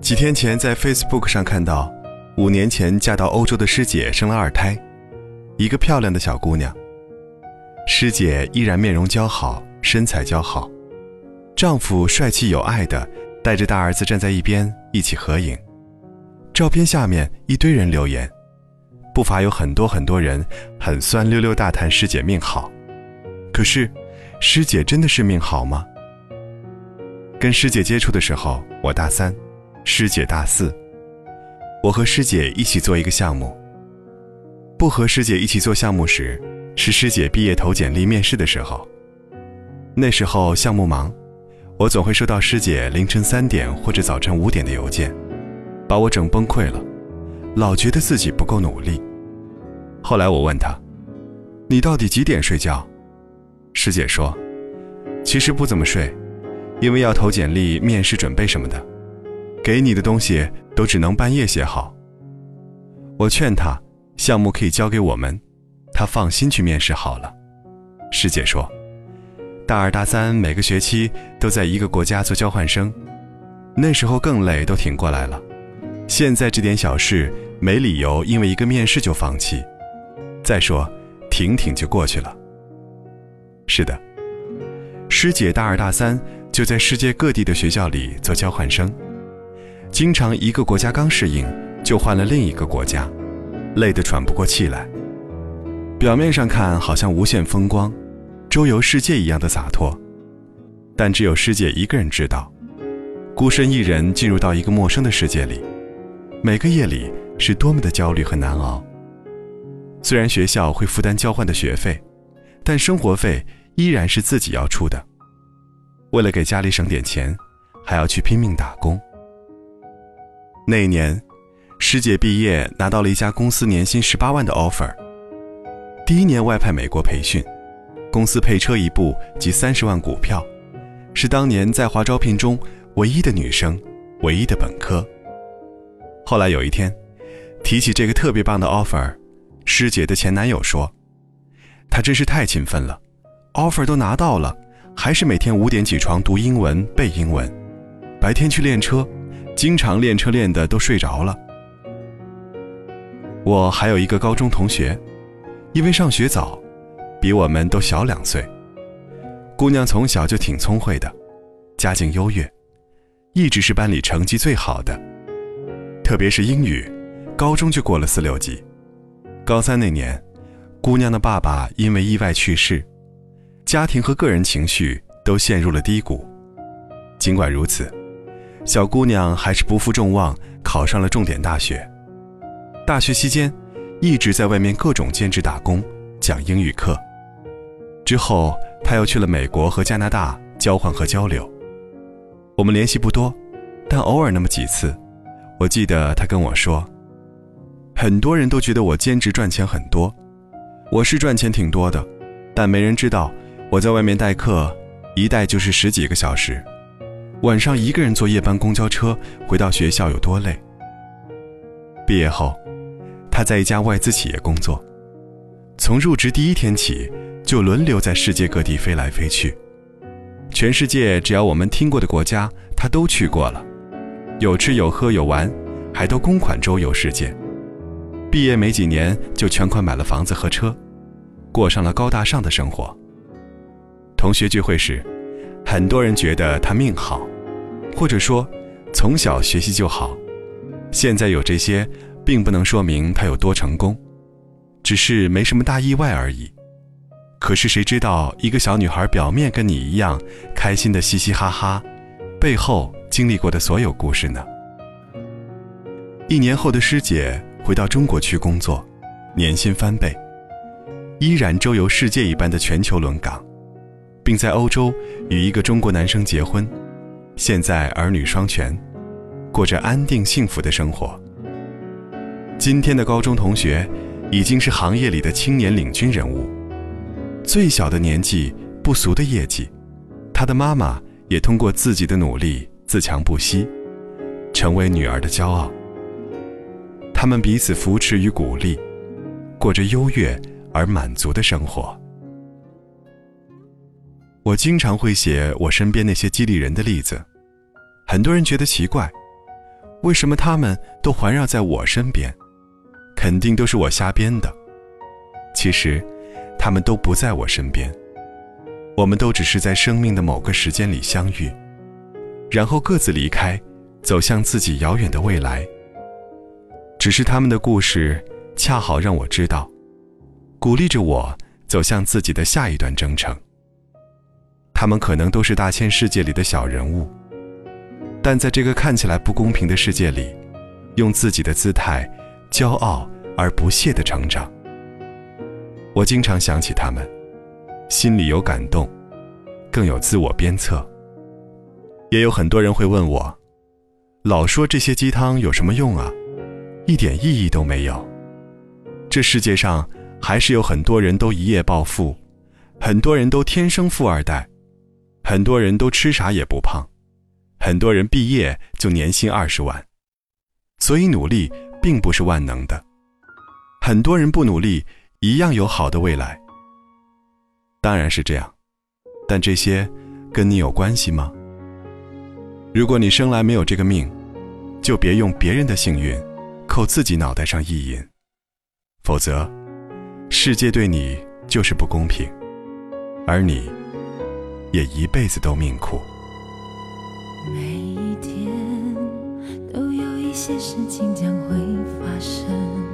几天前在 Facebook 上看到，五年前嫁到欧洲的师姐生了二胎，一个漂亮的小姑娘。师姐依然面容姣好，身材姣好，丈夫帅气有爱的带着大儿子站在一边一起合影。照片下面一堆人留言，不乏有很多很多人很酸溜溜大谈师姐命好。可是，师姐真的是命好吗？跟师姐接触的时候，我大三。师姐大四，我和师姐一起做一个项目。不和师姐一起做项目时，是师姐毕业投简历面试的时候。那时候项目忙，我总会收到师姐凌晨三点或者早晨五点的邮件，把我整崩溃了，老觉得自己不够努力。后来我问她：“你到底几点睡觉？”师姐说：“其实不怎么睡，因为要投简历、面试准备什么的。”给你的东西都只能半夜写好。我劝他，项目可以交给我们，他放心去面试好了。师姐说，大二大三每个学期都在一个国家做交换生，那时候更累，都挺过来了。现在这点小事没理由因为一个面试就放弃。再说，挺挺就过去了。是的，师姐大二大三就在世界各地的学校里做交换生。经常一个国家刚适应，就换了另一个国家，累得喘不过气来。表面上看好像无限风光，周游世界一样的洒脱，但只有师姐一个人知道，孤身一人进入到一个陌生的世界里，每个夜里是多么的焦虑和难熬。虽然学校会负担交换的学费，但生活费依然是自己要出的。为了给家里省点钱，还要去拼命打工。那一年，师姐毕业拿到了一家公司年薪十八万的 offer。第一年外派美国培训，公司配车一部及三十万股票，是当年在华招聘中唯一的女生，唯一的本科。后来有一天，提起这个特别棒的 offer，师姐的前男友说：“他真是太勤奋了，offer 都拿到了，还是每天五点起床读英文背英文，白天去练车。”经常练车练的都睡着了。我还有一个高中同学，因为上学早，比我们都小两岁。姑娘从小就挺聪慧的，家境优越，一直是班里成绩最好的，特别是英语，高中就过了四六级。高三那年，姑娘的爸爸因为意外去世，家庭和个人情绪都陷入了低谷。尽管如此。小姑娘还是不负众望，考上了重点大学。大学期间，一直在外面各种兼职打工，讲英语课。之后，她又去了美国和加拿大交换和交流。我们联系不多，但偶尔那么几次。我记得她跟我说：“很多人都觉得我兼职赚钱很多，我是赚钱挺多的，但没人知道我在外面代课，一代就是十几个小时。”晚上一个人坐夜班公交车回到学校有多累？毕业后，他在一家外资企业工作，从入职第一天起就轮流在世界各地飞来飞去，全世界只要我们听过的国家，他都去过了，有吃有喝有玩，还都公款周游世界。毕业没几年就全款买了房子和车，过上了高大上的生活。同学聚会时，很多人觉得他命好。或者说，从小学习就好，现在有这些，并不能说明他有多成功，只是没什么大意外而已。可是谁知道，一个小女孩表面跟你一样开心的嘻嘻哈哈，背后经历过的所有故事呢？一年后的师姐回到中国去工作，年薪翻倍，依然周游世界一般的全球轮岗，并在欧洲与一个中国男生结婚。现在儿女双全，过着安定幸福的生活。今天的高中同学已经是行业里的青年领军人物，最小的年纪不俗的业绩，他的妈妈也通过自己的努力自强不息，成为女儿的骄傲。他们彼此扶持与鼓励，过着优越而满足的生活。我经常会写我身边那些激励人的例子，很多人觉得奇怪，为什么他们都环绕在我身边？肯定都是我瞎编的。其实，他们都不在我身边，我们都只是在生命的某个时间里相遇，然后各自离开，走向自己遥远的未来。只是他们的故事，恰好让我知道，鼓励着我走向自己的下一段征程。他们可能都是大千世界里的小人物，但在这个看起来不公平的世界里，用自己的姿态，骄傲而不懈地成长。我经常想起他们，心里有感动，更有自我鞭策。也有很多人会问我，老说这些鸡汤有什么用啊？一点意义都没有。这世界上还是有很多人都一夜暴富，很多人都天生富二代。很多人都吃啥也不胖，很多人毕业就年薪二十万，所以努力并不是万能的。很多人不努力，一样有好的未来。当然是这样，但这些跟你有关系吗？如果你生来没有这个命，就别用别人的幸运扣自己脑袋上意淫，否则，世界对你就是不公平，而你。也一辈子都命苦。每一天都有一些事情将会发生，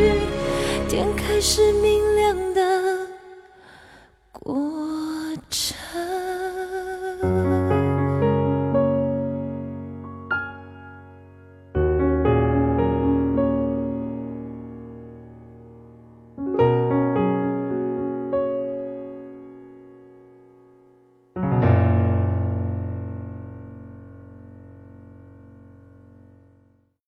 天开始明亮